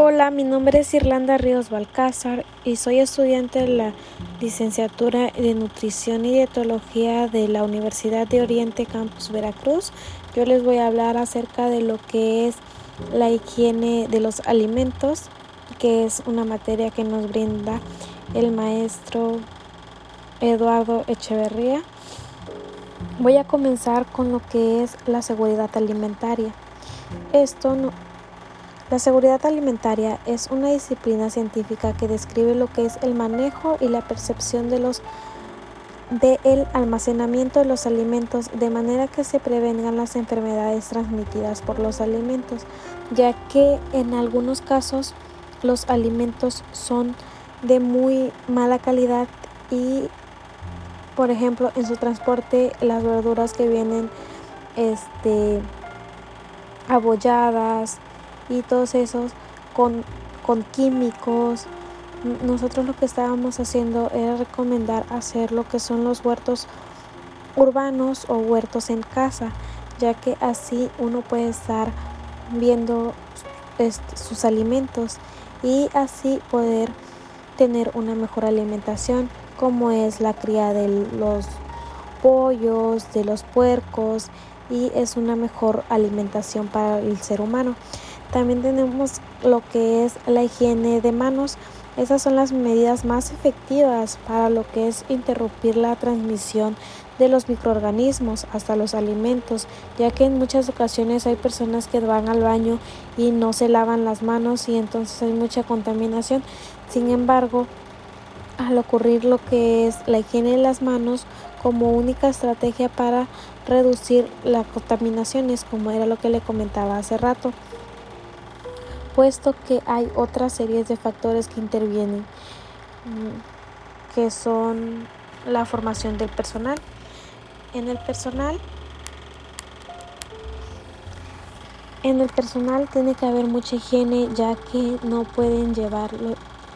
Hola, mi nombre es Irlanda Ríos Balcázar y soy estudiante de la licenciatura de Nutrición y Dietología de la Universidad de Oriente Campus Veracruz. Yo les voy a hablar acerca de lo que es la higiene de los alimentos, que es una materia que nos brinda el maestro Eduardo Echeverría. Voy a comenzar con lo que es la seguridad alimentaria. Esto no, la seguridad alimentaria es una disciplina científica que describe lo que es el manejo y la percepción de los de el almacenamiento de los alimentos de manera que se prevengan las enfermedades transmitidas por los alimentos, ya que en algunos casos los alimentos son de muy mala calidad y por ejemplo en su transporte las verduras que vienen este abolladas y todos esos con, con químicos. Nosotros lo que estábamos haciendo era recomendar hacer lo que son los huertos urbanos o huertos en casa, ya que así uno puede estar viendo sus alimentos y así poder tener una mejor alimentación como es la cría de los pollos, de los puercos y es una mejor alimentación para el ser humano. También tenemos lo que es la higiene de manos. Esas son las medidas más efectivas para lo que es interrumpir la transmisión de los microorganismos hasta los alimentos, ya que en muchas ocasiones hay personas que van al baño y no se lavan las manos y entonces hay mucha contaminación. Sin embargo, al ocurrir lo que es la higiene de las manos como única estrategia para reducir las contaminaciones, como era lo que le comentaba hace rato puesto que hay otras series de factores que intervienen, mm, que son la formación del personal. En el personal, en el personal tiene que haber mucha higiene ya que no pueden llevar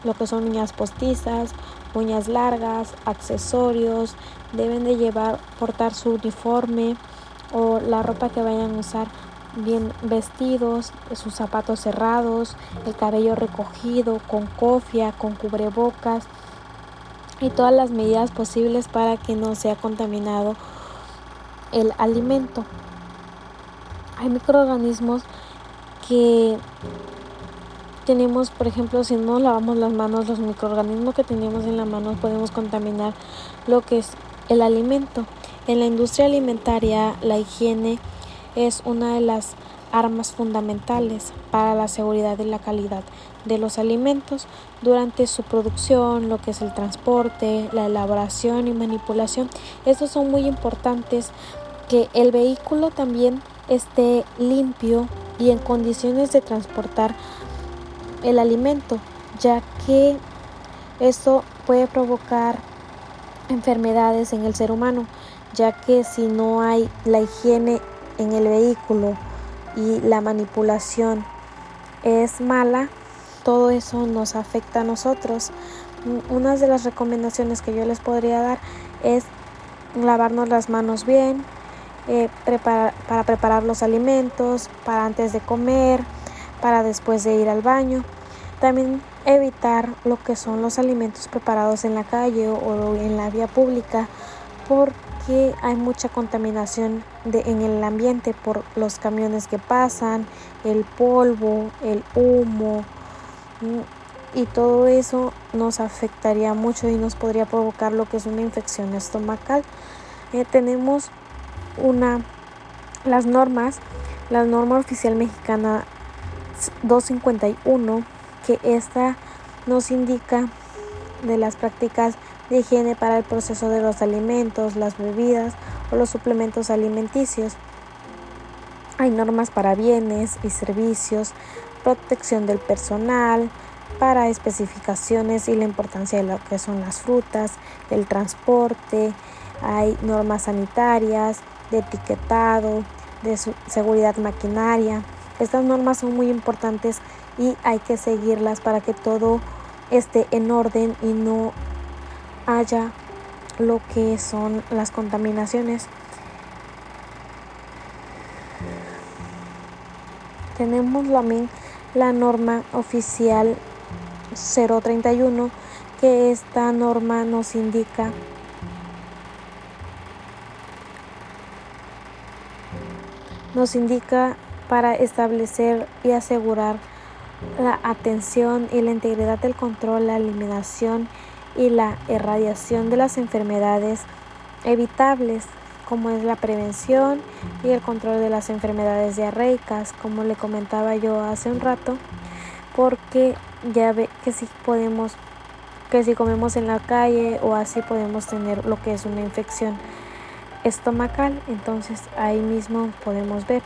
lo, que son uñas postizas, uñas largas, accesorios, deben de llevar, portar su uniforme o la ropa que vayan a usar bien vestidos, sus zapatos cerrados, el cabello recogido, con cofia, con cubrebocas y todas las medidas posibles para que no sea contaminado el alimento. Hay microorganismos que tenemos, por ejemplo, si no lavamos las manos, los microorganismos que tenemos en la mano podemos contaminar lo que es el alimento. En la industria alimentaria, la higiene es una de las armas fundamentales para la seguridad y la calidad de los alimentos durante su producción, lo que es el transporte, la elaboración y manipulación. Estos son muy importantes que el vehículo también esté limpio y en condiciones de transportar el alimento, ya que esto puede provocar enfermedades en el ser humano, ya que si no hay la higiene en el vehículo y la manipulación es mala, todo eso nos afecta a nosotros. Una de las recomendaciones que yo les podría dar es lavarnos las manos bien, eh, para preparar los alimentos, para antes de comer, para después de ir al baño. También evitar lo que son los alimentos preparados en la calle o en la vía pública porque hay mucha contaminación de, en el ambiente por los camiones que pasan, el polvo, el humo mm, y todo eso nos afectaría mucho y nos podría provocar lo que es una infección estomacal. Eh, tenemos una las normas, la norma oficial mexicana 251 que esta nos indica de las prácticas de higiene para el proceso de los alimentos, las bebidas o los suplementos alimenticios. Hay normas para bienes y servicios, protección del personal, para especificaciones y la importancia de lo que son las frutas, el transporte, hay normas sanitarias, de etiquetado, de seguridad maquinaria. Estas normas son muy importantes y hay que seguirlas para que todo esté en orden y no haya lo que son las contaminaciones. Tenemos también la norma oficial 031 que esta norma nos indica nos indica para establecer y asegurar la atención y la integridad del control, la eliminación y la erradiación de las enfermedades evitables, como es la prevención y el control de las enfermedades diarreicas, como le comentaba yo hace un rato, porque ya ve que si podemos, que si comemos en la calle o así podemos tener lo que es una infección estomacal, entonces ahí mismo podemos ver.